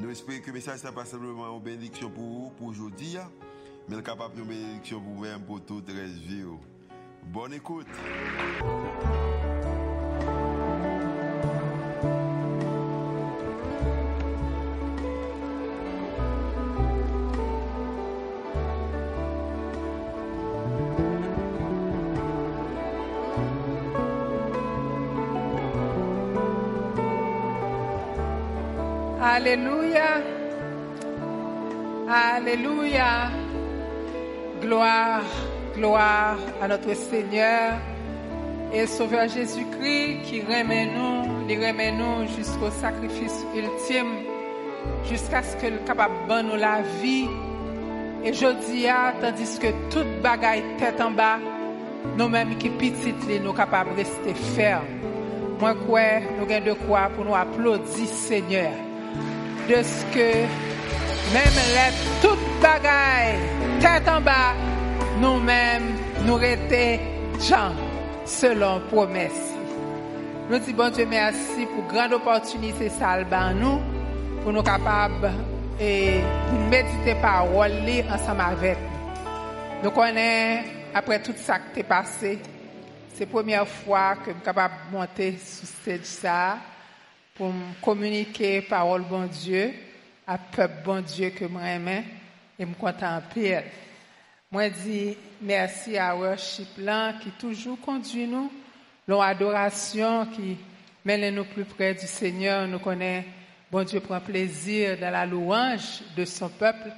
Nous espérons que le message n'est pas simplement une bénédiction pour vous, pour aujourd'hui, mais capable de bénédiction pour vous-même, pour toute la vie. Bonne écoute. Alléluia. Alléluia. Gloire, gloire à notre Seigneur et Sauveur Jésus-Christ qui remet nous, les remet nous jusqu'au sacrifice ultime, jusqu'à ce que le capable nous la vie. Et je dis, tandis que toute bagaille tête en bas, nous-mêmes qui petites, nous capables de rester fermes. Moi, quoi, nous avons de quoi pour nous applaudir, Seigneur de ce que même les toutes bagailles, tête en bas, nous-mêmes, nous étions gens selon promesse. Nous disons bon Dieu merci pour grande opportunité salva nous, pour nous capables et méditer parole ensemble avec nous. Nous connaissons, après tout ça qui est passé, c'est la première fois que je suis capable de monter sur cette ça pour communiquer parole bon Dieu à peuple bon Dieu que moi et me contempler. Moi dis merci à worship là qui toujours conduit nous, l'adoration qui mène nous plus près du Seigneur, nous connaît bon Dieu prend plaisir dans la louange de son peuple.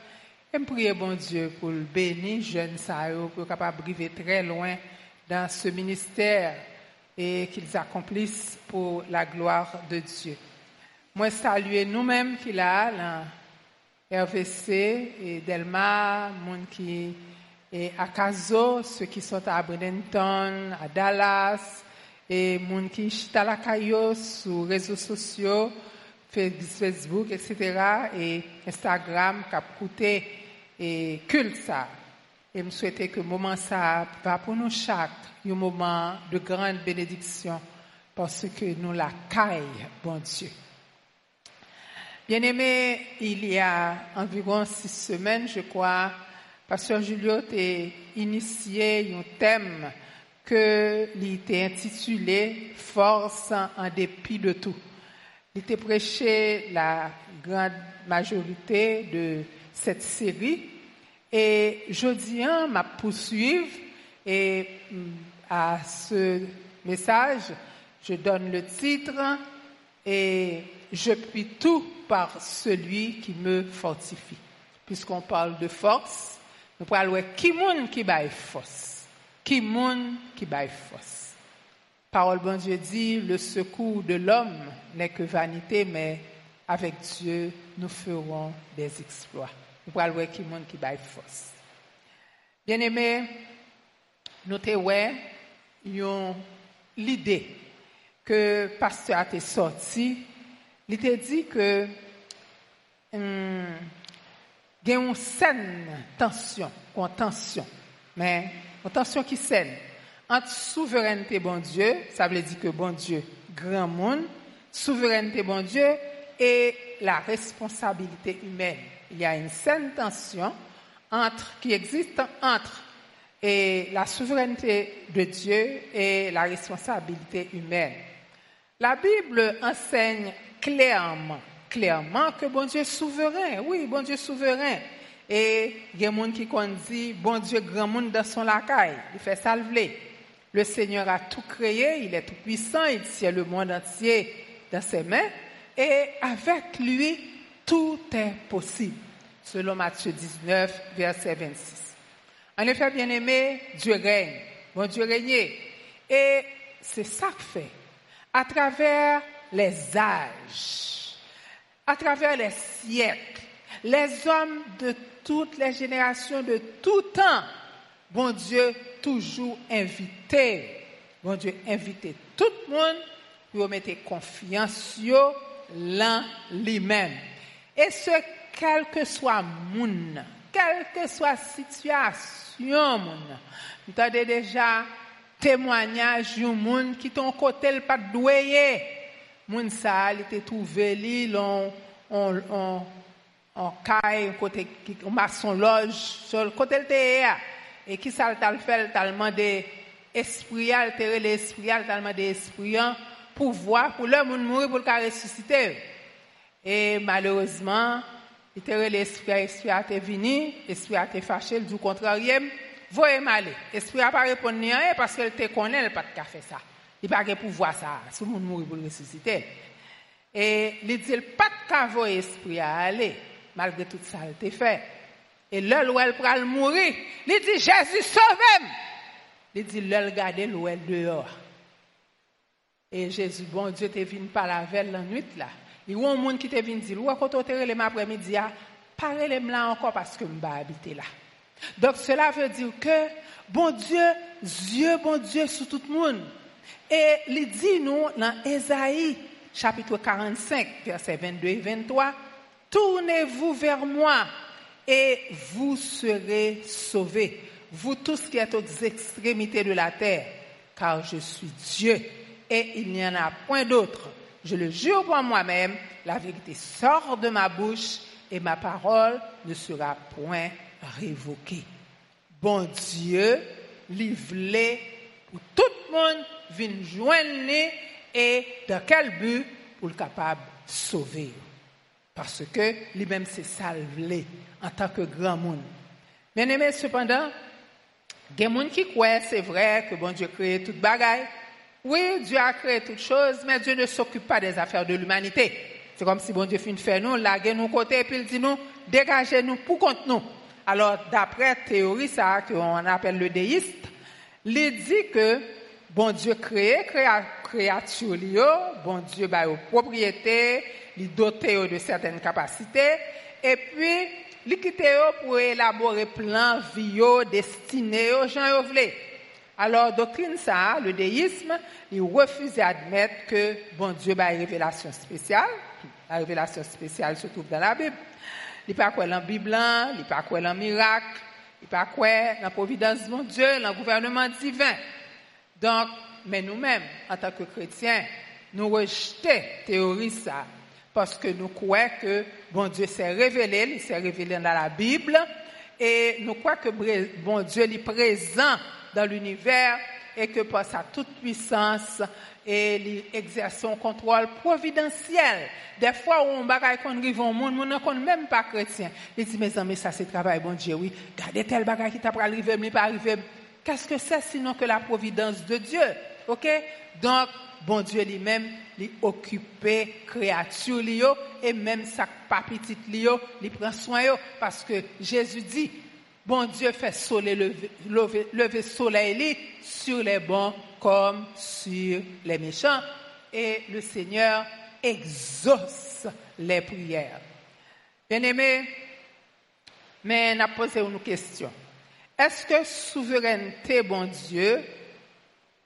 Et me bon Dieu pour le bénir jeune ça pour capable arriver très loin dans ce ministère et qu'ils accomplissent pour la gloire de Dieu. Moi, saluer nous-mêmes qui là, là, RVC et Delma, monde est à ceux qui sont à Bradenton, à Dallas, et monde qui à la Caillou sur les réseaux sociaux, Facebook, etc., et Instagram, qui a et culte ça. Et me souhaiter que moment ça va pour nous chaque un moment de grande bénédiction parce que nous la caille, bon Dieu. Bien-aimé, il y a environ six semaines, je crois, Pasteur Julio a initié un thème que il était intitulé Force en dépit de tout. Il était prêché la grande majorité de cette série et jeudi, m'a poursuivre et à ce message, je donne le titre et je puis tout par celui qui me fortifie. Puisqu'on parle de force, nous parlons qui moun qui baille force. Qui moun qui baille force. Parole bon Dieu dit, le secours de l'homme n'est que vanité, mais avec Dieu, nous ferons des exploits. Nous parlons qui moun qui baille force. Bien aimé, notez ouais, l'idée que pasteur a été sorti, il t'a dit que hum, il y a une saine tension, une tension, mais une tension qui saine entre souveraineté bon Dieu, ça veut dire que bon Dieu, grand monde, souveraineté bon Dieu et la responsabilité humaine. Il y a une saine tension entre, qui existe entre et la souveraineté de Dieu et la responsabilité humaine. La Bible enseigne clairement, clairement que bon Dieu est souverain. Oui, bon Dieu est souverain. Et il y a des gens qui dit, bon Dieu grand monde dans son lacaille. Il fait salver. Le Seigneur a tout créé, il est tout puissant, il tient le monde entier dans ses mains. Et avec lui, tout est possible. Selon Matthieu 19, verset 26. En effet, bien-aimé, Dieu règne. Bon Dieu règne. Et c'est ça que fait. À travers les âges, à travers les siècles, Les hommes de toutes les générations, de tout temps, bon Dieu toujours invité. Bon Dieu invité tout le monde pour mettre confiance l'un lui-même. Et ce, quel que soit monde, quelle que soit situation. Vous avez déjà témoignage d'un monde qui ton côté le pas doué. Moun ça, il était trouvé li, on, on, on, on caille, côté, on maçon loge, sur le côté le Et qui ça t'a fait, t'a demandé esprit, altérer l'esprit, t'a demandé esprit, pour voir, pour le monde mourir, pour le ressusciter. Et malheureusement, il l'esprit, l'esprit a été venu, l'esprit a été fâché, du contraire, voye male. Esprit a pa repon ni an e, paske el te konen el pat ka fe sa. Li pa ge pou vwa sa, sou moun mouri pou resusite. E li di el pat ka voye esprit a ale, malgre tout sa el te fe. E lèl wèl pral mouri, li di Jésus sovem. Li di lèl gade lèl dehors. E Jésus, bon Dieu, te vin pa la vel lan nwit la. Li wè moun ki te vin di, lwa koto te relem apre midi ya, pare lem la anko paske mba habite la. Donc cela veut dire que, bon Dieu, Dieu, bon Dieu sur tout le monde. Et il dit nous dans Ésaïe, chapitre 45, versets 22 et 23, Tournez-vous vers moi et vous serez sauvés, vous tous qui êtes aux extrémités de la terre, car je suis Dieu et il n'y en a point d'autre. Je le jure pour moi-même, la vérité sort de ma bouche et ma parole ne sera point révoquée. Bon Dieu, livré pour tout le monde, vient joindre et dans quel but pour le capable de sauver. Parce que lui-même c'est salvé en tant que grand monde. Bien aimé, cependant, il y a des gens qui croient, c'est vrai, que bon Dieu crée toute bagaille. Oui, Dieu a créé toutes choses, mais Dieu ne s'occupe pas des affaires de l'humanité. C'est comme si bon Dieu finit faire nous, laguer nous côté, et puis il dit nous, dégagez-nous pour contre nous. Alors, d'après théorie, ça, qu'on appelle le déiste, il dit que bon Dieu crée, créature, bon Dieu a aux propriétés, il doté de certaines capacités, et puis, il quitte pour élaborer plan vie destiné aux gens voulaient. Alors, doctrine ça, le déisme, il refuse d'admettre que bon Dieu a une révélation spéciale. La révélation spéciale se trouve dans la Bible. Il pas quoi dans la Bible, il pas quoi dans le miracle, il pas quoi dans la providence de Dieu, dans le gouvernement divin. Donc, mais nous-mêmes, en tant que chrétiens, nous rejetons théorie ça parce que nous croyons que bon Dieu s'est révélé, il s'est révélé dans la Bible et nous croyons que bon Dieu est présent dans l'univers et que par sa toute puissance et il exerce son contrôle providentiel. Des fois où on bagaille qu'on arrive au monde, on ne même pas chrétien. Il dit, mes amis, ça c'est travail, bon Dieu, oui. Gardez tel bagaille qui t'a pas arrivé, mais pas arrivé. Qu'est-ce que c'est sinon que la providence de Dieu? OK? Donc, bon Dieu lui-même, il occupé créature et même sa pas petite il prend soin parce que Jésus dit Bon Dieu fait soleil, lever, soleil sur les bons comme sur les méchants. Et le Seigneur exauce les prières. Bien-aimés, mais on a posé une question. Est-ce que souveraineté, bon Dieu,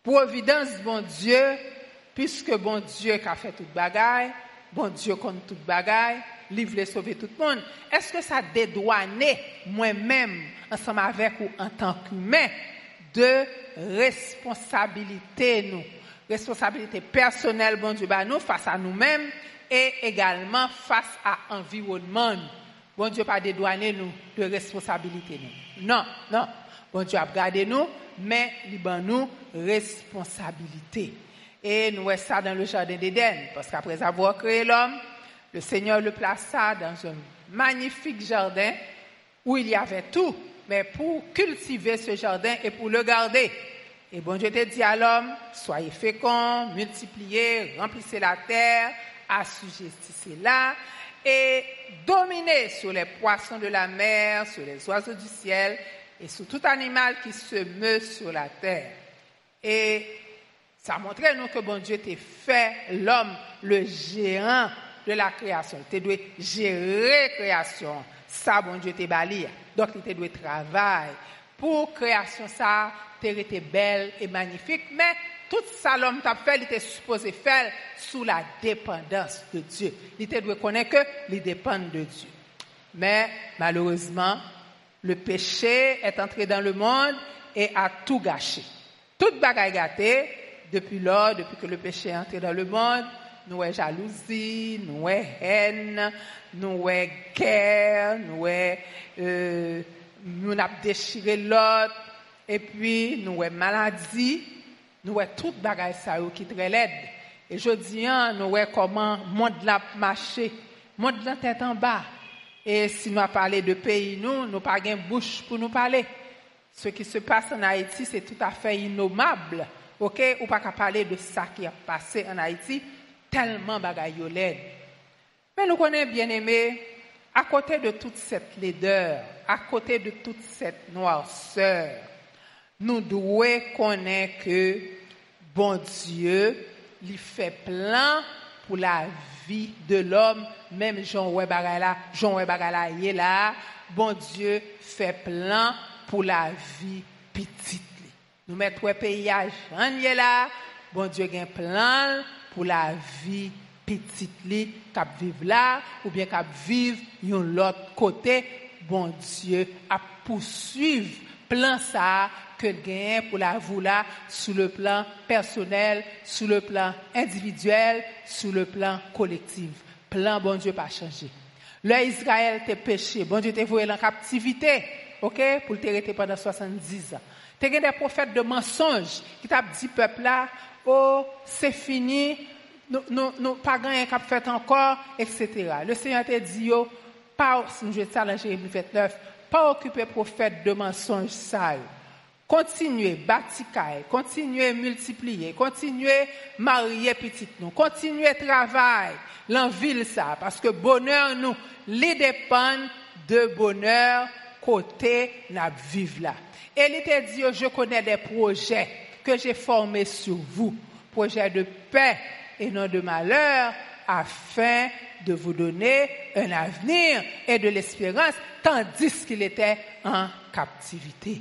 providence, bon Dieu, puisque bon Dieu qui a fait toute bagaille, bon Dieu compte toute bagaille, livre sauver tout le monde. Est-ce que ça dédouane moi-même, ensemble avec ou en tant qu'humain, de responsabilité nous, responsabilité personnelle, bon Dieu, bah, nous, face à nous-mêmes et également face à l'environnement. Bon Dieu pas dédouaner nous de responsabilité nous. Non, non. Bon Dieu a gardé nous, mais il nous responsabilité. Et nous voyons ça dans le jardin d'Éden, parce qu'après avoir créé l'homme, le Seigneur le plaça dans un magnifique jardin où il y avait tout, mais pour cultiver ce jardin et pour le garder. Et bon Dieu te dit à l'homme, soyez féconds, multipliez, remplissez la terre, assujettissez-la et dominez sur les poissons de la mer, sur les oiseaux du ciel et sur tout animal qui se meut sur la terre. Et ça montrait nous que bon Dieu t'a fait l'homme, le géant de la création. Tu dois gérer création. Ça, bon Dieu, t'es bali. Donc, tu dois travailler pour création ça, tu été belle et magnifique. Mais tout ça, l'homme t'a fait, il était supposé faire sous la dépendance de Dieu. Il doit connaître que il dépend de Dieu. Mais malheureusement, le péché est entré dans le monde et a tout gâché. Toute bagaille gâtée, depuis lors, depuis que le péché est entré dans le monde, nous avons jalousie, nous avons haine, nous avons guerre, nous euh, avons déchiré l'autre, et puis nous avons maladie, nous avons toute bagaille ça qui très laide. Et je dis, hein, nous avons comment le monde l'a marché, le monde la tête en bas. Et si nous parlons de pays, nous, nous pas de bouche pour nous parler. Ce qui se passe en Haïti, c'est tout à fait innommable. OK? Ou pas qu'à parler de ça qui a passé en Haïti, tellement bagaille Mais nous connaissons bien aimé, à côté de toute cette laideur, à côté de toute cette noirceur, nous devons connaître que bon Dieu, lui fait plein pour la vie de l'homme, même Jean Webagala, Jean Webagala est là, bon Dieu fait plein pour la vie petite. Nous mettons le pays à Jean là, bon Dieu a plein pour la vie petite li, cap vivre là, ou bien cap vivre l'autre côté, bon Dieu a poursuivre plein ça que gain pour la vous là, sur le plan personnel, sur le plan individuel, sur le plan collectif. Plan bon Dieu pas changé. Le Israël t'es péché, bon Dieu t'es voué en captivité, ok, pour te pendant 70 ans. T'es des prophètes de mensonges qui t'a dit peuple là, oh, c'est fini, nous, nous, nous, pas rien encore, etc. Le Seigneur t'a dit, yo, pas, je dans Jérémie 29, pas occuper prophète de mensonges sales. Continuez, bâtir continuez, multiplier, continuez, marier petit nous, continuez, travail, l'envie ça, parce que bonheur nous, les dépend de bonheur côté n'a vivre là. Et il était dit, je connais des projets que j'ai formés sur vous, projets de paix et non de malheur, afin de vous donner un avenir et de l'espérance, tandis qu'il était en captivité.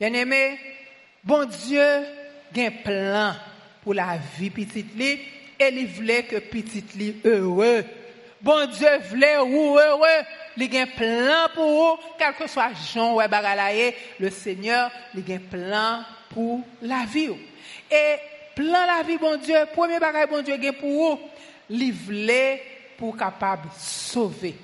Bien-aimé, bon Dieu a un plan pour la vie petite li et il voulait que petite li heureux. Bon Dieu voulait ou heureux. Il a un plan pour vous, quel que soit Jean ou le Seigneur, il a un pour la vie. Et plan la vie, bon Dieu, premier bagage, bon Dieu, pour vous, voulait pour capable sauver.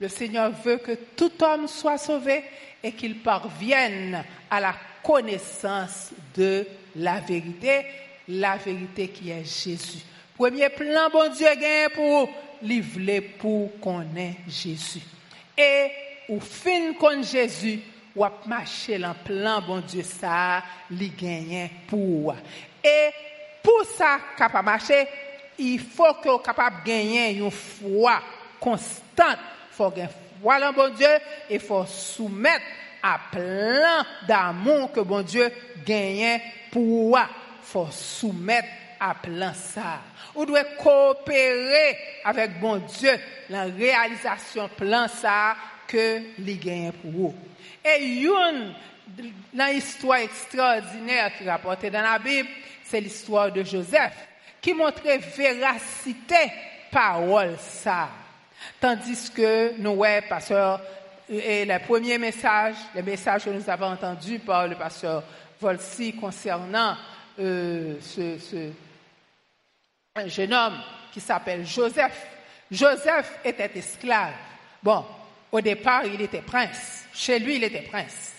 Le Seigneur veut que tout homme soit sauvé et qu'il parvienne à la connaissance de la vérité, la vérité qui est Jésus. Premier plan, bon Dieu gagne pour livrer pour qu'on Jésus. Et au fin qu'on Jésus, ou a marché dans plan, bon Dieu, ça, li gagne pour. Et pour ça, capable marcher, il faut que vous capable gagner une foi constante. Faut gagner foi dans bon Dieu et faut soumettre à plein d'amour que bon Dieu gagne pour faut soumettre à plein ça. Vous devez coopérer avec bon Dieu la réalisation plein ça que il gagne pour vous. Et une dans l'histoire extraordinaire qui rapportée dans la Bible, c'est l'histoire de Joseph qui montrait véracité parole ça. Tandis que nous, pasteur et le premier message, le message que nous avons entendu par le pasteur Volsi concernant euh, ce, ce, un jeune homme qui s'appelle Joseph. Joseph était esclave. Bon, au départ, il était prince. Chez lui, il était prince.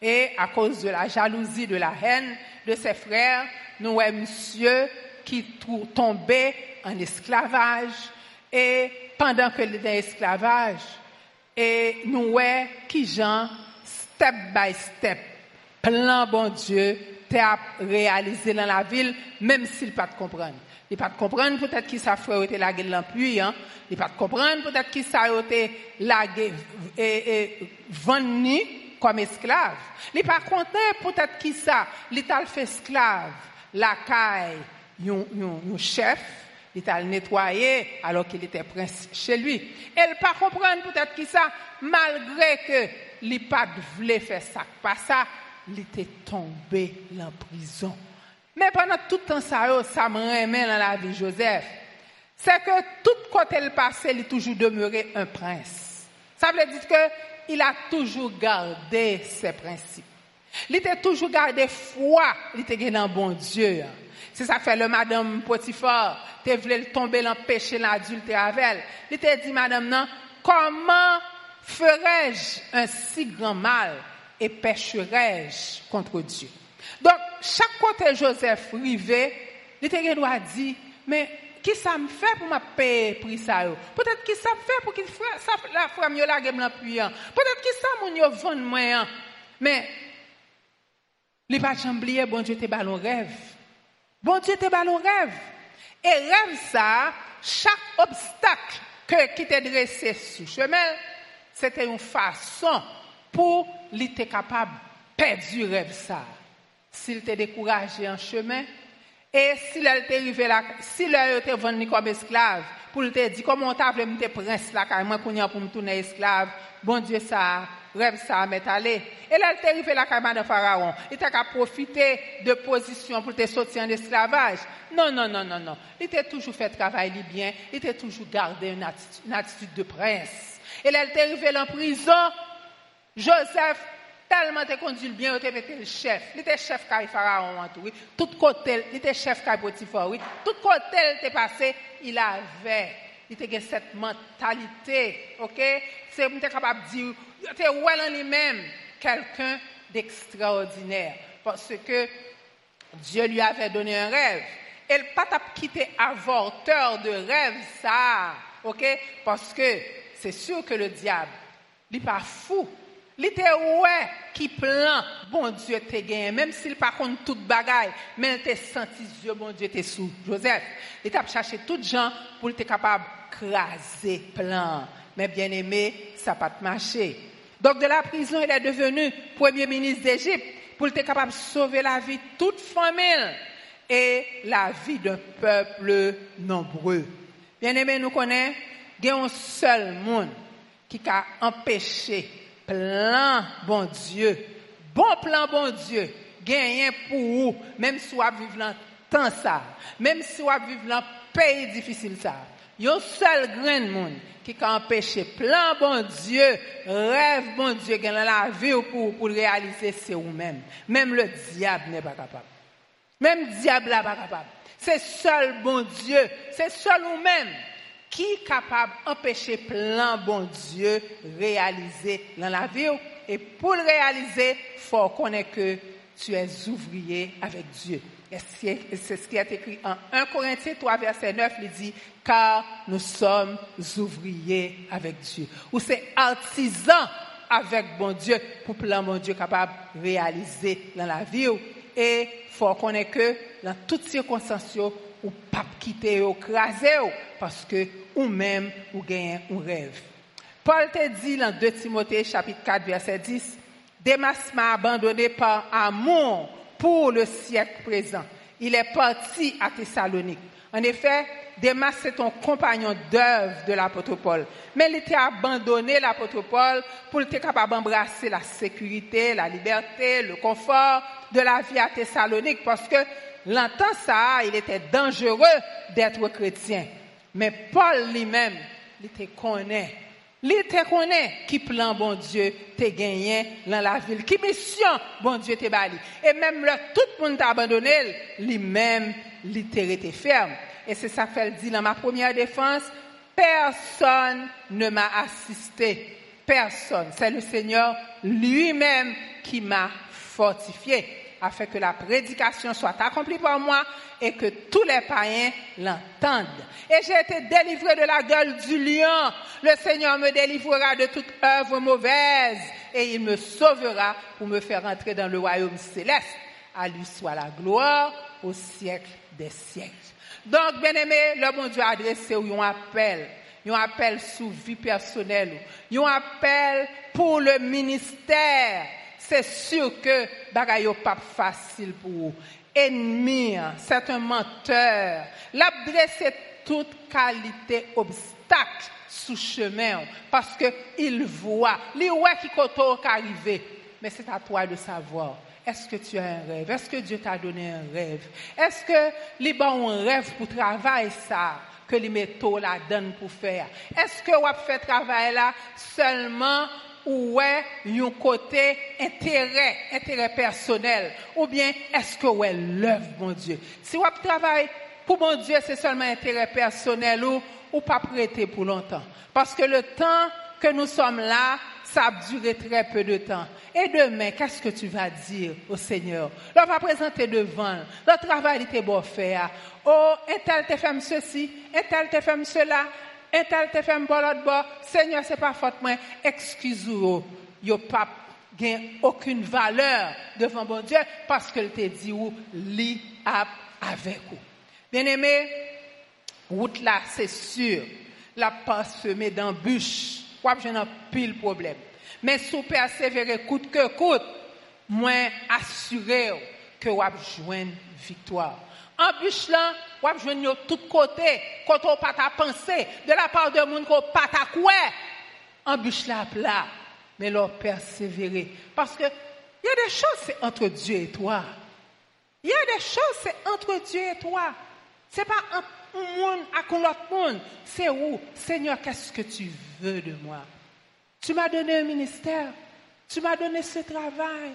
Et à cause de la jalousie, de la haine de ses frères, nous avons monsieur qui tombait en esclavage. Et pendant qu'il était en esclavage, nous voyons qui step by step, plan bon Dieu, t'a réalisé dans la ville, même s'il pas de comprendre. Il pas de comprendre peut-être qui ça frère était lagué dans pluie, hein. Il pas de comprendre peut-être qui ça était lagué et, et vendu comme esclave. Il pas content peut-être qui ça, il fait esclave, la caille, un chef, Il t'a nettoyé alors qu'il était prince chez lui. Elle pas comprendre peut-être qui ça, malgré que il pas voulait faire ça, pas ça, il était tombé en prison. Mais pendant tout le temps, ça, ça me remet dans la vie de Joseph. C'est que tout côté le passé, il est toujours demeuré un prince. Ça veut dire qu'il a toujours gardé ses principes. Il était toujours gardé foi, il était dans bon Dieu. C'est ça fait le madame Potiphar, tu voulais tomber le péché, l'adultère avec elle. Il t'a dit, madame, non, comment ferais-je un si grand mal et pécherais-je contre Dieu? Donc, chaque côté Joseph rivé, il t'a dit, mais qui ça me fait pour me payer pour ça Peut-être qui ça me fait pour qu'il ça la femme yo la gem la Peut-être qui ça mon yo vend moi. Mais les pas oublier bon Dieu te ballon rêve. Bon Dieu te ballon rêve. Et rêve ça, chaque obstacle que qui t'est dressé sur chemin, c'était une façon pour lui être capable de perdre rêve ça. S'il t'est découragé en chemin, et s'il était arrivé s'il était vendu comme esclave, pour te dire comment t'as voulu me prince là, car moi, pour me tourner esclave, bon Dieu, ça, rêve ça, m'est allé. Et là, est arrivé là, comme de Pharaon. Il t'a qu'à profiter de position pour te sortir en esclavage. Non, non, non, non, non. Il t'a toujours fait travail bien. Il t'a toujours gardé une attitude, une attitude de prince. Et là, est arrivé en prison. Joseph tellement te conduit bien, il était le chef. Il était chef quand Pharaon oui. Tout côté, il était chef quand Potiphar. Tout côté, il était passé, il avait, il était cette mentalité, ok? C'est, capable de dire, il était well en lui-même, quelqu'un d'extraordinaire. Parce que Dieu lui avait donné un rêve. Et le pas quitté avorteur de rêve, ça, ok? Parce que c'est sûr que le diable, il n'est pas fou. Il était ouais qui plan, bon Dieu te gagné, même s'il pas contre toute bagaille, mais il te senti Dieu, bon Dieu te sous. Joseph, il t'a cherché tout gens pour être capable de craser plan. Mais bien aimé, ça n'a pas marché. Donc de la prison, il est devenu premier ministre d'Égypte pour être capable de sauver la vie de toute famille et la vie d'un peuple nombreux. Bien aimé, nous connaissons, il y a un seul monde qui a empêché plan, bon Dieu. Bon plan, bon Dieu. Gagné pour vous, même si vous vivez dans temps ça, même si vous vivez dans pays difficile ça. Il y seul grand monde qui a empêché plan, bon Dieu, rêve, bon Dieu, dans la vie pour, pour réaliser, c'est vous-même. Même le diable n'est pas capable. Même le diable n'est pas capable. C'est seul bon Dieu, c'est seul vous-même qui est capable d'empêcher plein bon Dieu réaliser dans la vie. Et pour le réaliser, il faut connaître que tu es ouvrier avec Dieu. C'est ce qui est écrit en 1 Corinthiens 3, verset 9, il dit, car nous sommes ouvriers avec Dieu. Ou c'est artisan avec bon Dieu pour plein bon Dieu capable de réaliser dans la vie. Et il faut connaître que dans toutes circonstances, ou pas quitter ou craser parce que ou même ou gagne un rêve. Paul te dit dans 2 Timothée chapitre 4 verset 10, Demas m'a abandonné par amour pour le siècle présent. Il est parti à Thessalonique. En effet, Demas c'est ton compagnon d'œuvre de l'apôtre Paul. Mais il était abandonné l'apôtre Paul pour être capable d'embrasser la sécurité, la liberté, le confort de la vie à Thessalonique parce que L'entend ça, il était dangereux d'être chrétien. Mais Paul lui-même, il te connaît. Il te connaît qui plan bon Dieu te gagné dans la ville. Qui mission bon Dieu te bali. Et même là, tout le monde t'a abandonné, lui-même, il te ferme. Et c'est ça qu'elle dit dans ma première défense. Personne ne m'a assisté. Personne. C'est le Seigneur lui-même qui m'a fortifié afin que la prédication soit accomplie par moi et que tous les païens l'entendent. Et j'ai été délivré de la gueule du lion. Le Seigneur me délivrera de toute œuvre mauvaise et il me sauvera pour me faire entrer dans le royaume céleste. À lui soit la gloire au siècle des siècles. Donc, bien aimé, le bon Dieu a adressé un appel. Un appel sous vie personnelle. Un appel pour le ministère c'est sûr que bagaille pas facile pour vous. Ennemi, c'est un menteur. L'a dressé toute qualité obstacle sous chemin parce que il voit, les ouais qui koto arrivé. Mais c'est à toi de savoir. Est-ce que tu as un rêve? Est-ce que Dieu t'a donné un rêve? Est-ce que les bons un rêve pour travailler ça que les métaux la donnent pour faire? Est-ce que vous fait travail là seulement ou est un côté intérêt, intérêt personnel? Ou bien est-ce que ouais l'œuvre, mon Dieu? Si vous travaillez pour mon Dieu, c'est seulement intérêt personnel ou, ou pas prêter pour longtemps. Parce que le temps que nous sommes là, ça a duré très peu de temps. Et demain, qu'est-ce que tu vas dire au Seigneur? On va présenter devant. Le travail était beau faire. Oh, un tel te fait ceci, un tel te fait cela, un tel te fait bon l'autre bord. Seigneur, c'est pas faute moi. Excuse-moi. Yo pas gain aucune valeur devant bon Dieu parce qu'il te dit ou lit avec vous. Bien aimé, route là, c'est sûr, la passe semée d'embûches. Quoi, j'ai un pile problème. Mais si vous persévérez coûte que coûte, moins assuré que vous avez victoire. Embûche là, vous avez de tous côtés, quand on pas ta pensée, de la part de monde qu'on pas ta quoi. Embûche là mais leur persévérer. Parce que il y a des choses, c'est entre Dieu et toi. Il y a des choses, c'est entre Dieu et toi. C'est pas un monde à l'autre monde. C'est où? Seigneur, qu'est-ce que tu veux de moi? Tu m'as donné un ministère. Tu m'as donné ce travail.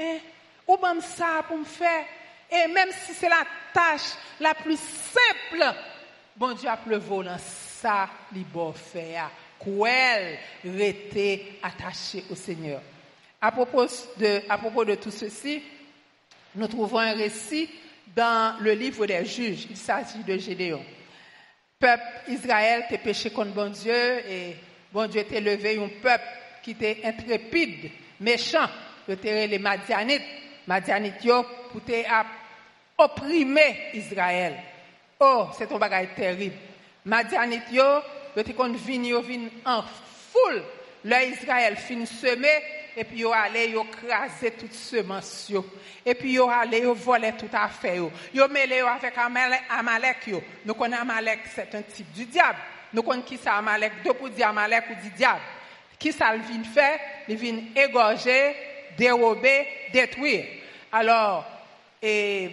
Hein? Ou même ça pour me faire. Et même si c'est la tâche la plus simple, bon Dieu a le volant ça, il faire. Qu'elle était attachée au Seigneur. À propos de, à propos de tout ceci, nous trouvons un récit dans le livre des juges. Il s'agit de Gédéon. Peuple Israël t'a péché contre bon Dieu et bon Dieu t'a levé un peuple qui était intrépide, méchant, était les Madianites. Madianites pour opprimer Israël. Oh, c'est un bagage terrible. Madianites yo, te kon vini yo vin en foule. Le Israël fin semé et puis yo allé yo craser toute semence yo. Et puis yo allé yo voler tout affaire yo. Yo mêlé yo avec Amalek yo. Nous connaissons Amalek c'est un type du diable. Nous connaissons qui ça Amalek? Deux pour dire Amalek ou diable. Qui ça le vient faire il vient égorger dérober détruire alors et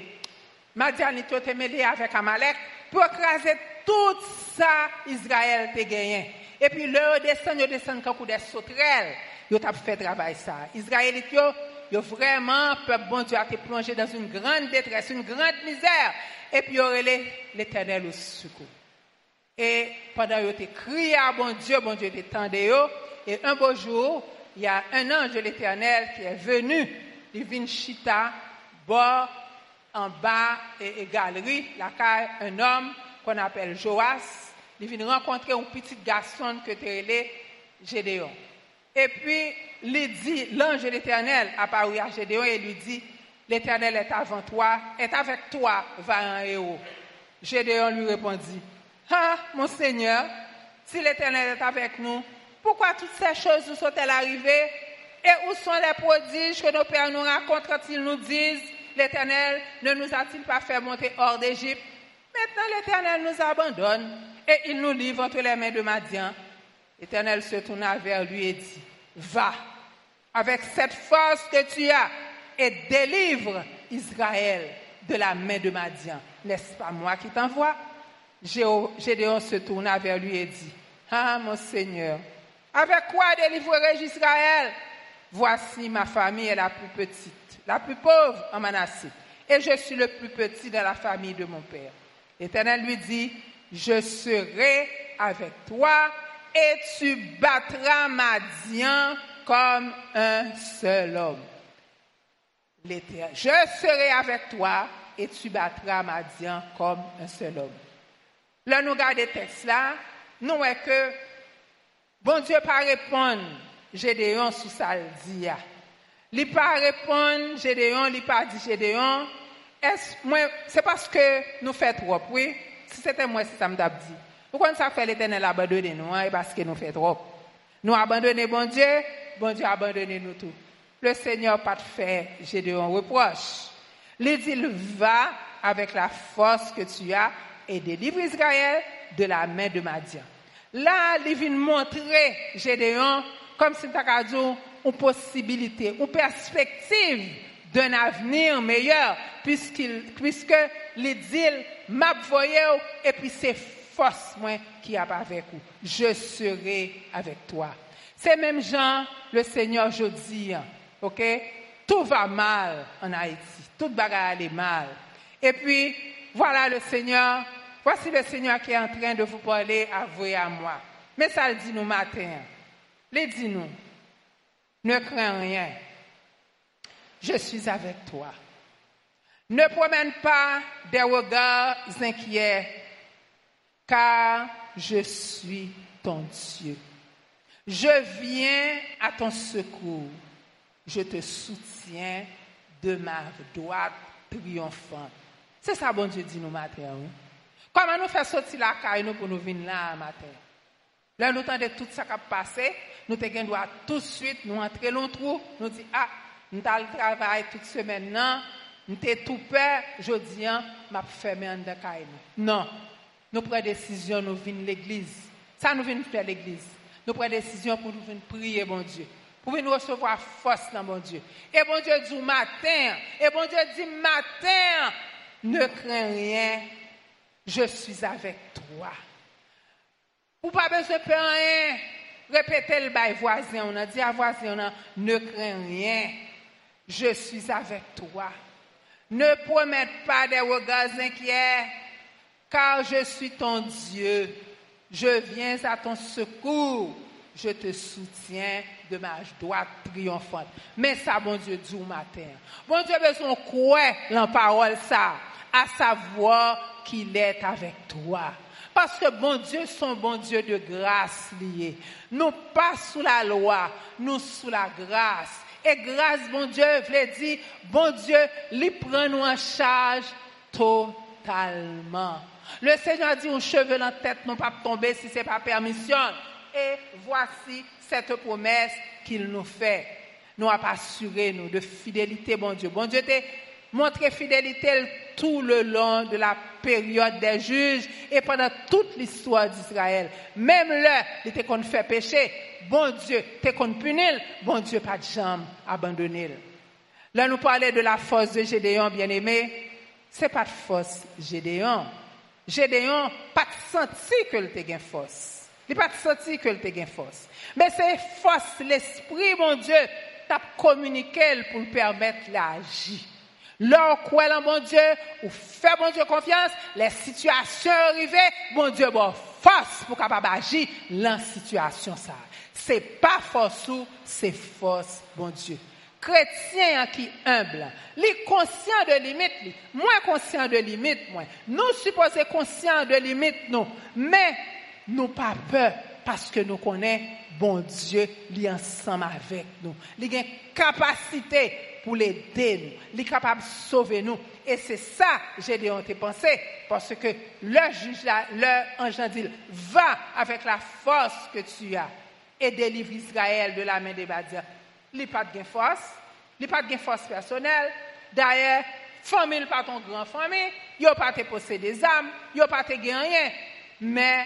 Madianite te mêlé avec Amalek pour craser tout ça Israël te gagné et puis le descend yo descend comme des sauterelles yo t'a fait travail ça. Israélites yo, yo vraiment peuple bon Dieu a été plongé dans une grande détresse, une grande misère et puis yo l'Éternel au secours. Et pendant yo te crié à bon Dieu, bon Dieu t'étendait yo et un beau jour, il y a un ange de l'Éternel qui est venu, il vient chita bas en bas et, et galerie, la caille un homme qu'on appelle Joas, il vient rencontrer un petit garçon que tu Gédéon. Et puis, dit, l'ange de l'Éternel apparut à Gédéon et lui dit, l'Éternel est avant toi, est avec toi, va un héros. Gédéon lui répondit, Ah, mon Seigneur, si l'Éternel est avec nous, pourquoi toutes ces choses nous sont-elles arrivées? Et où sont les prodiges que nos pères nous racontent quand ils nous disent, l'Éternel ne nous a-t-il pas fait monter hors d'Égypte? Maintenant l'Éternel nous abandonne et il nous livre entre les mains de Madian. L'Éternel se tourna vers lui et dit, va avec cette force que tu as et délivre Israël de la main de Madian. N'est-ce pas moi qui t'envoie? Gédéon se tourna vers lui et dit, ah mon Seigneur, avec quoi délivrerai-je Israël? Voici ma famille est la plus petite, la plus pauvre en Manassé, et je suis le plus petit de la famille de mon père. L'Éternel lui dit, je serai avec toi et tu battras Madian comme un seul homme. Je serai avec toi et tu battras Madian comme un seul homme. Là, nous regardons texte là, nous voyons que bon Dieu pas répondre Gédéon sous sa dit. Il pas répondre Gédéon, il pas dit Gédéon. C'est parce que nous faisons trop, oui. Si c'était moi, c'est ça me dit. Pourquoi ça fait l'éternel abandonner nous? Hein? Parce que nous fait trop. Nous abandonner bon Dieu, bon Dieu abandonné nous tout. Le Seigneur pas fait, un reproche. Il dit, va avec la force que tu as et délivre Israël de la main de Madian. Là, il vient montrer Gédéon comme si dit une possibilité, une perspective d'un avenir meilleur, puisque les dit, m'a et puis c'est force moi qui a avec vous. Je serai avec toi. C'est même Jean, le Seigneur, je dis, ok? Tout va mal en Haïti. Tout bagarre est mal. Et puis, voilà le Seigneur. Voici le Seigneur qui est en train de vous parler à vous et à moi. Mais ça dit nous matin. Le dit nous. Ne crains rien. Je suis avec toi. Ne promène pas des regards inquiets, car je suis ton Dieu. Je viens à ton secours. Je te soutiens de ma droite triomphante. C'est ça, bon Dieu dit nous matin. Comment nous faisons sortir la caille pour nous venir là matin? Là, nous de tout ça qui a passé, nous devons tout de suite nous entrer dans le trou, nous dire, ah, nous avons le travail toute semaine, non, nous sommes tout peur, je dis, je vais fermer en de Non, nous prenons décision, nous venons l'église. Ça, nous venons faire l'église. Nous prenons décision pour nous venir prier, bon Dieu. Pour nous recevoir force dans mon Dieu. Et bon Dieu dit matin, et bon Dieu dit matin, ne crains rien, je suis avec toi. Ou pas besoin de faire rien. Répétez le bail voisin, on a dit à voisin, on ne crains rien, je suis avec toi. Ne promets pas des regards inquiets, car je suis ton Dieu. Je viens à ton secours. Je te soutiens de ma droite triomphante. Mais ça, bon Dieu, dit au matin. Bon Dieu, besoin quoi la parole ça, à savoir qu'il est avec toi. Parce que bon Dieu, son bon Dieu de grâce lié. Nous pas sous la loi, nous sous la grâce. Et grâce, bon Dieu, veut dire, bon Dieu, lui prend nous en charge totalement. Le Seigneur dit, un cheveu dans la tête non pas tomber si ce n'est pas permission. Et voici cette promesse qu'il nous fait. Nous a assuré nous de fidélité, bon Dieu. Bon Dieu t'a montré fidélité tout le long de la période des juges et pendant toute l'histoire d'Israël. Même là, il était qu'on fait péché. Bon Dieu, t'es qu'on punit. Bon Dieu, pas de jambe abandonné. Là, nous parlait de la force de Gédéon, bien aimé. C'est pas de force Gédéon. Gédéon pas senti que le gain force. Il pas senti que le gain force. Mais c'est force l'esprit mon Dieu t'a communiqué pour permettre d'agir. Lors quoi mon Dieu, ou fait mon Dieu confiance, les situations arrivées, mon Dieu bon force pour capable agir dans situation ça. C'est pas force ou c'est force bon Dieu chrétien qui humble, les conscient de limite, moins conscient de limite, moins. Nous supposons conscient de limite, non. Mais, nous pas peur parce que nous connaissons bon Dieu, li ensemble avec nous. Il a une capacité pour l'aider nous. Il est capable de sauver nous. Et c'est ça, j'ai te pensé, parce que le juge, le ange dit, va avec la force que tu as et délivre Israël de la main des Badiens. Il n'a pas de force, il n'a pas de force personnelle. D'ailleurs, famille pas ton grand famille, il n'a pas de posséder des âmes, il n'a pas de rien. Mais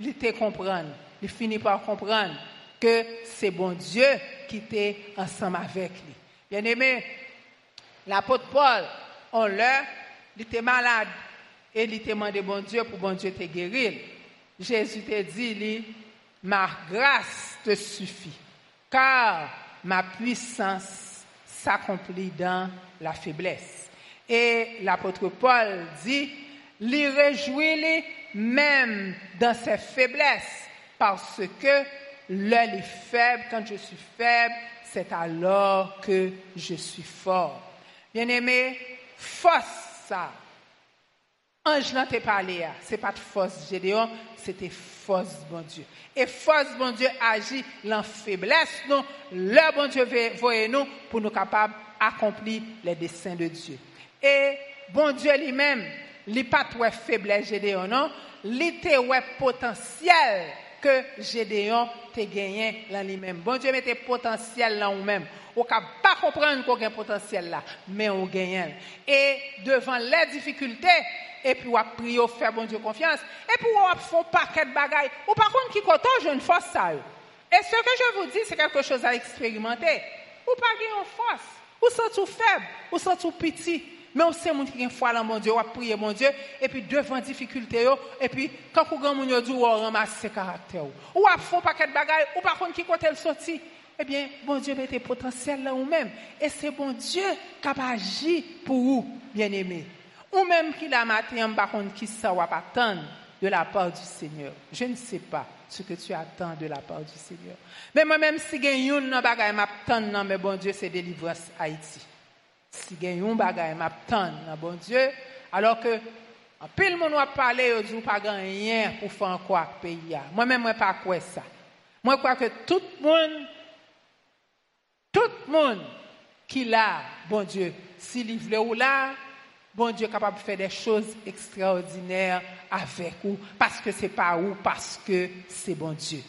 il te comprend, il finit par comprendre que c'est bon Dieu qui était ensemble avec lui. Bien aimé, l'apôtre Paul, on l'a, il était malade et il était demandé bon Dieu pour bon Dieu te guérir. Jésus te dit, ma grâce te suffit, car ma puissance s'accomplit dans la faiblesse. Et l'apôtre Paul dit, les réjouis même dans ses faiblesses, parce que l'œil est faible, quand je suis faible, c'est alors que je suis fort. Bien aimé, force ça. Ange n'a pas parlé, c'est pas de force Gédéon, c'était force bon Dieu. Et force bon Dieu agit dans faiblesse, nous, le bon Dieu voyez nous pour nous capables d'accomplir les desseins de Dieu. Et bon Dieu lui-même, il pas de faiblesse Gédéon, non, il était potentiel que Gédéon te gagné dans lui-même. Bon Dieu mettait potentiel dans vous-même. On ne pas comprendre qu'on a un potentiel là, mais on gagne. Et devant les difficultés, et puis on a prié, on fait bon Dieu confiance, et puis on fait un paquet de bagailles. Ou par contre, qui compte, je ne force ça. Et ce que je vous dis, c'est quelque chose à expérimenter. Ou pas gagner force, ou sent tout faible, ou sent tout petit. Mais on sait qui a foi dans mon Dieu, a prié mon Dieu, et puis devant difficulté, et puis quand vous avez dit, on ramasse ses caractères. Ou à fond paquet de bagailles, ou par contre qui côté le sorti. Eh bien, bon Dieu mettez potentiel là ou même. Et c'est bon Dieu qui a agi pour vous, bien-aimés. Ou même qui l'a matin, par contre, qui ça va attendre de la part du Seigneur. Je ne sais pas ce que tu attends de la part du Seigneur. Mais moi-même, si j'ai une bagaille m'attend, mais bon Dieu, c'est délivrance Haïti. Si j'ai une bagaille m'attend, bon Dieu, alors que en pile monde a parlé, on dit pas rien pour faire quoi pays. Moi-même, moi pas quoi ça. Moi, je crois que tout le monde tout le monde qui l'a, bon Dieu, s'il veut ou là, bon Dieu est capable de faire des choses extraordinaires avec vous, parce que c'est pas vous, parce que c'est bon Dieu.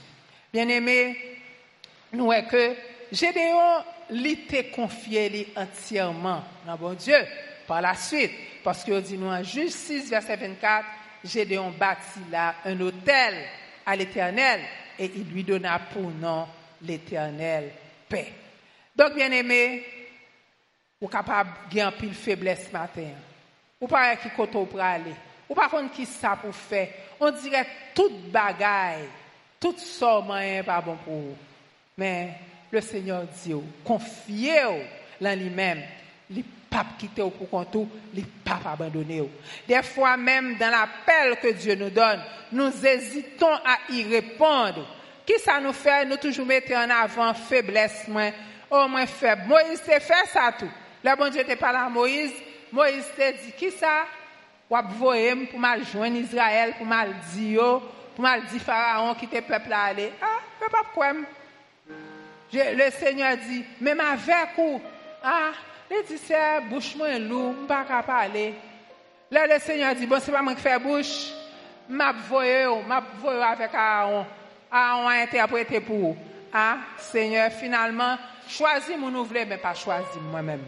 Bien aimé, nous est que Gédéon l'était confié entièrement dans bon Dieu par la suite, parce que dit nous en Juge 6, verset 24, Gédéon bâtit là un hôtel à l'Éternel et il lui donna pour nom l'Éternel paix. Donc, bien aimé, vous êtes capable de gagner pile faiblesse ce matin. Ou pas qui côté pour aller. Ou par contre qui ça pour faire. On dirait toute bagaille, tout ça moyen pas bon pour vous. Mais le Seigneur dit, confiez-vous dans lui-même. Les papes quitter pour compte, les papes abandonner. Des fois même dans l'appel que Dieu nous donne, nous hésitons à y répondre. Qui ça nous fait? Nous toujours mettre en avant faiblesse, moins oh, moins faible. Moïse fait ça tout. Le bon Dieu était pas là Moïse. Moïse s'est dit, qui ça? Pour mal joindre Israël, pour mal dire, pour mal dire Pharaon qui était peuple à aller. Ah, je pas Le Seigneur dit, même avec vous, ah, dit, c'est bouche moins lourd, je pas parler. Là, le Seigneur dit, bon, c'est pas moi qui fais bouche. M'a voyé, m'a voyé avec Aaron. Aaron a interprété pour. Ah, Seigneur, finalement, choisis mon ouvré, mais pas choisi moi-même.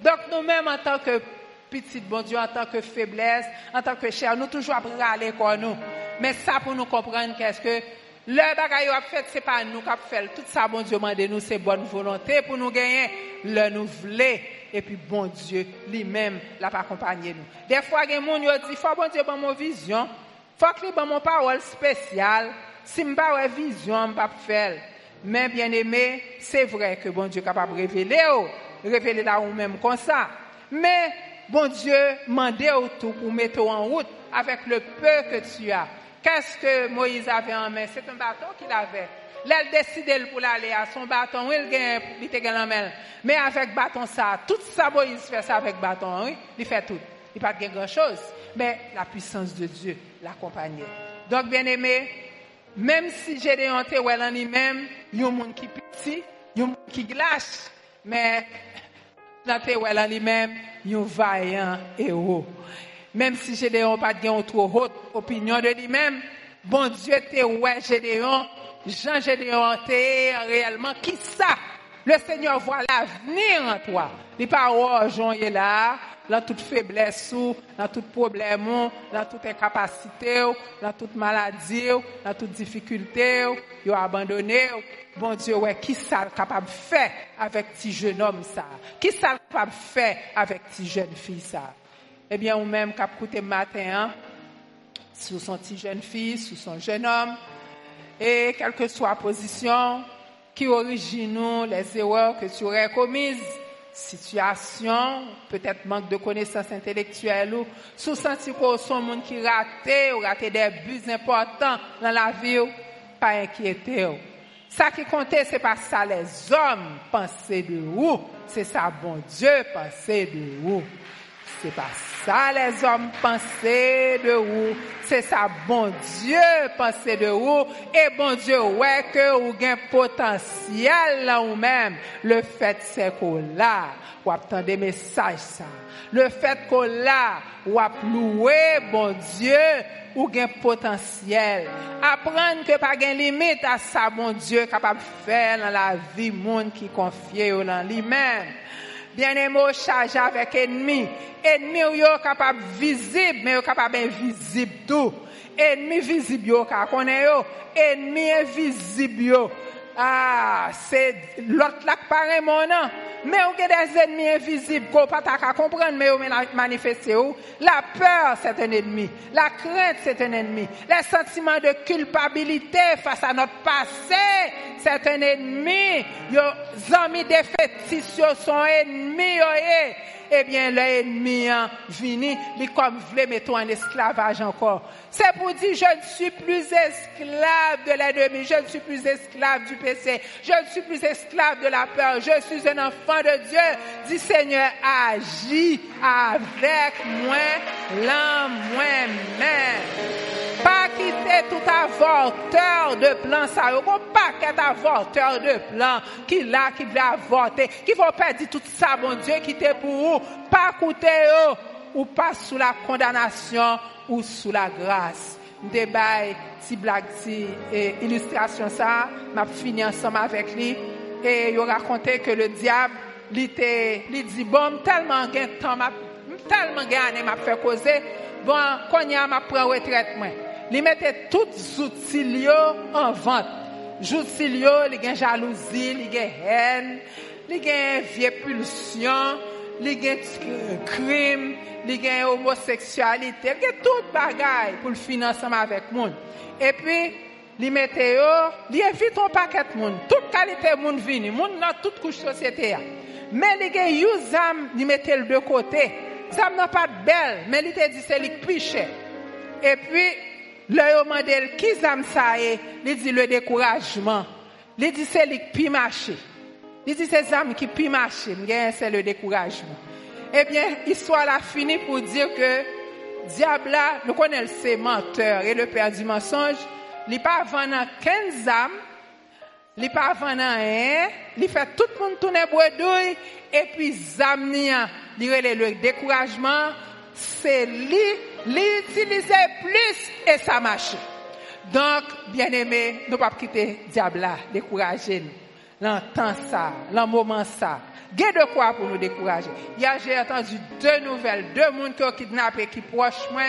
Donc nous-mêmes, en tant que petite bon Dieu, en tant que faiblesse, en tant que chair, nous toujours à aller quoi nous. Mais ça pour nous comprendre qu'est-ce que le bagaille a fait, c'est pas nous qui fait. Tout ça, bon Dieu, demande nous, c'est bonne volonté pour nous gagner. Le nous voulons. Et puis, bon Dieu, lui-même, l'a accompagné nous. Des fois, il y a des gens qui disent, bon Dieu, bon mon vision. Faut que lui, mon parole spéciale. Si je pas vision, je pas faire. Mais bien aimé, c'est vrai que bon Dieu est capable de révéler, oh, révéler là ou même comme ça. Mais bon Dieu mandé tout pour mettre en route avec le peu que tu as. Qu'est-ce que Moïse avait en main? C'est un bâton qu'il avait. Là, il décidé pour aller à son bâton, il gagne, il était en main. Mais avec bâton ça, tout ça, Moïse fait ça avec bâton, oui, il fait tout. Il pas grand chose. Mais la puissance de Dieu l'accompagnait. Donc, bien aimé, même si hantés ou en lui-même, il y a un monde qui petit, il y un monde qui glace, mais dans lui-même, il y a un vaillant héros. Mem si Gedeon pat gen ou tro hot opinyon de li mem, bon Diyo te wè Gedeon, Jean Gedeon te realman ki sa. Le Seigneur vwa la venir an toa. Li pa wò jon yè la, lan tout febles ou, lan tout problem ou, lan tout enkapasite ou, lan tout maladi ou, lan tout difikulte ou, yo abandone ou. Bon Diyo wè, ki sa l kapab fè avèk ti jen om sa? Ki sa l kapab fè avèk ti jen fi sa? Eh bien, ou même cap écouté matin, hein, sur son petit jeune fille, sur son jeune homme, et quelle que soit la position, qui origine les erreurs que tu aurais commises, situation, peut-être manque de connaissances intellectuelles ou sous senti qu'on son monde qui raté ou raté des buts importants dans la vie, pas inquiété. Ça qui comptait, c'est pas ça les hommes pensaient de vous, c'est ça bon Dieu pensait de vous. C'est pas ça les hommes pensaient de vous. C'est ça bon Dieu pensait de vous. Et bon Dieu, ouais que vous avez un potentiel là ou même. Le fait c'est qu'on là, ou attend des messages ça. Le fait qu'on là, ou louer bon Dieu, ou un potentiel. Apprendre que pas de limite à ça, bon Dieu, capable de faire dans la vie, monde qui confie en lui-même. bien aimé chargé avec ennemi. Ennemi ou yo capable visible, mais yo capable invisible tout. Ennemi visible yo, ka konnen yo. Ennemi invisible yo. Ah, c'est l'autre là qui paraît mon nom. Mais on a des ennemis invisibles qu'on pas comprendre, mais on manifester La peur, c'est un ennemi. La crainte, c'est un ennemi. Les sentiments de culpabilité face à notre passé, c'est un ennemi. Les amis fétiches sont ennemis eh bien, l'ennemi hein, vini, il comme voulait mettre en esclavage encore. C'est pour dire, je ne suis plus esclave de l'ennemi, je ne suis plus esclave du péché, je ne suis plus esclave de la peur, je suis un enfant de Dieu. Dit Seigneur, agis avec moi, l'âme moi-même. Pas quitter tout avorteur de plan, ça, pas qu'être avorteur de plan, qui là, qui veut avorter, qui va perdre tout ça, mon Dieu, qui était pour vous, pa koute yo, ou pa sou la kondanasyon, ou sou la grase. Mde bay ti blag ti e, ilustrasyon sa, map fini ansam avek li, e yo rakonte ke le diab li, te, li di bon, telman gen tan map, telman gen ane map fe koze, bon, konya map pran wetret mwen. Li mette tout zoutil yo an vant. Joutil yo, li gen jalouzi, li gen hen, li gen vie pulsyon, li gen krim, li gen homoseksualite, li gen tout bagay pou l'finanseman avèk moun. Epi, li mette yo, li evit an paket moun, tout kalite moun vini, moun nan tout kouch sosyete ya. Men li gen yu zam, li mette l de kote, zam nan pat bel, men li te di se li piche. Epi, le yo mandel ki zam sa e, li di le dekourajman, li di se li pimache. Il dit c'est âmes qui pi marché, c'est le découragement. Eh bien, l'histoire a fini pour dire que diable nous connaissons ses menteurs et le père du mensonge, il pas vendre 15 âmes, il pas vendre un, il fait tout le monde tourner bredouille et puis zamnia, il le découragement, c'est lui l'utiliser plus et ça marche. Donc, bien aimé, nous ne pas quitter diable là, décourager nous. L'entend ça, le moment ça. Qu'est de quoi pour nous décourager? Hier, j'ai entendu deux nouvelles, deux monde qui ont kidnappé, qui proche moi.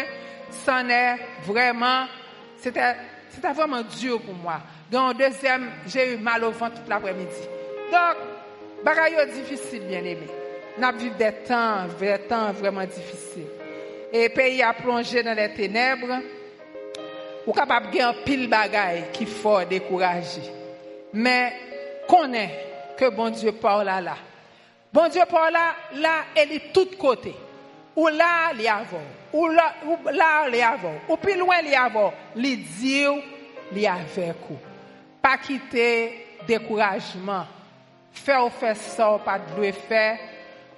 C'en est vraiment, c'était, vraiment dur pour moi. Donc, deuxième, j'ai eu mal au ventre toute l'après-midi. Donc, bagaille difficile, bien aimé. Nous vécu des temps, des temps vraiment difficiles et pays a plongé dans les ténèbres, ou capable de un pile bagaille qui faut décourager. Mais connaît que bon Dieu parle là. Bon Dieu parle là, là, est tout côté. Ou là, il y a Ou là, ou là, il y a Ou plus loin, il y a Il dit, il y avec vous. Pas quitter découragement. Faire ou faire ça, pas de faire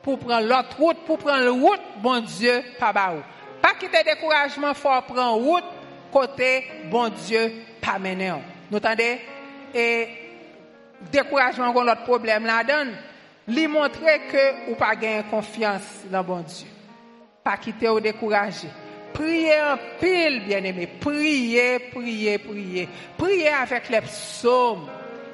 pour prendre l'autre route, pour prendre la route, bon Dieu, pas baou. Pas quitter découragement, faut prendre route, côté, bon Dieu, pas mener. Nous entendez? Et découragement, on l'autre problème là donne, lui montrer que ou pas confiance dans bon Dieu. Pas quitter ou décourager. Priez en pile, bien-aimé. Priez, priez, priez. Priez avec les psaumes.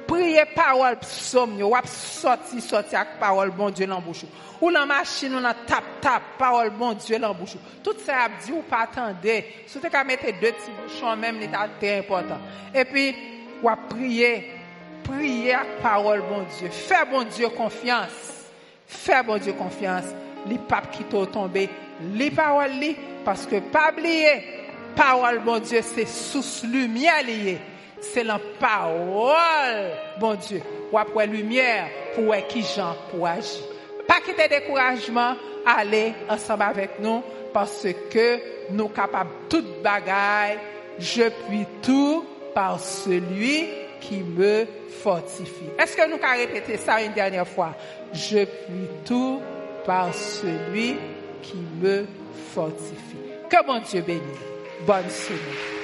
Priez parole psaume, ou sorti, sorti avec parole bon Dieu dans bouche. Ou dans machine, on tap, tap, parole bon Dieu dans bouche. Tout ça a dit ou pas attendre. Surtout qu'à mettre deux petits bouchons même, c'est très important. Et puis, ou prier, prier avec parole bon Dieu. Fais bon Dieu confiance. Fais bon Dieu confiance. Les papes qui t'ont tombé, les paroles, parce que pas oublier, parole bon Dieu, c'est sous lumière liée c'est la parole, bon Dieu, ou après lumière, pour qui Jean pour agir. Pas quitter découragement, aller ensemble avec nous, parce que nous capables toute bagaille, je puis tout par celui qui me fortifie. Est-ce que nous pouvons répéter ça une dernière fois? Je puis tout par celui qui me fortifie. Que mon Dieu bénisse. Bonne semaine.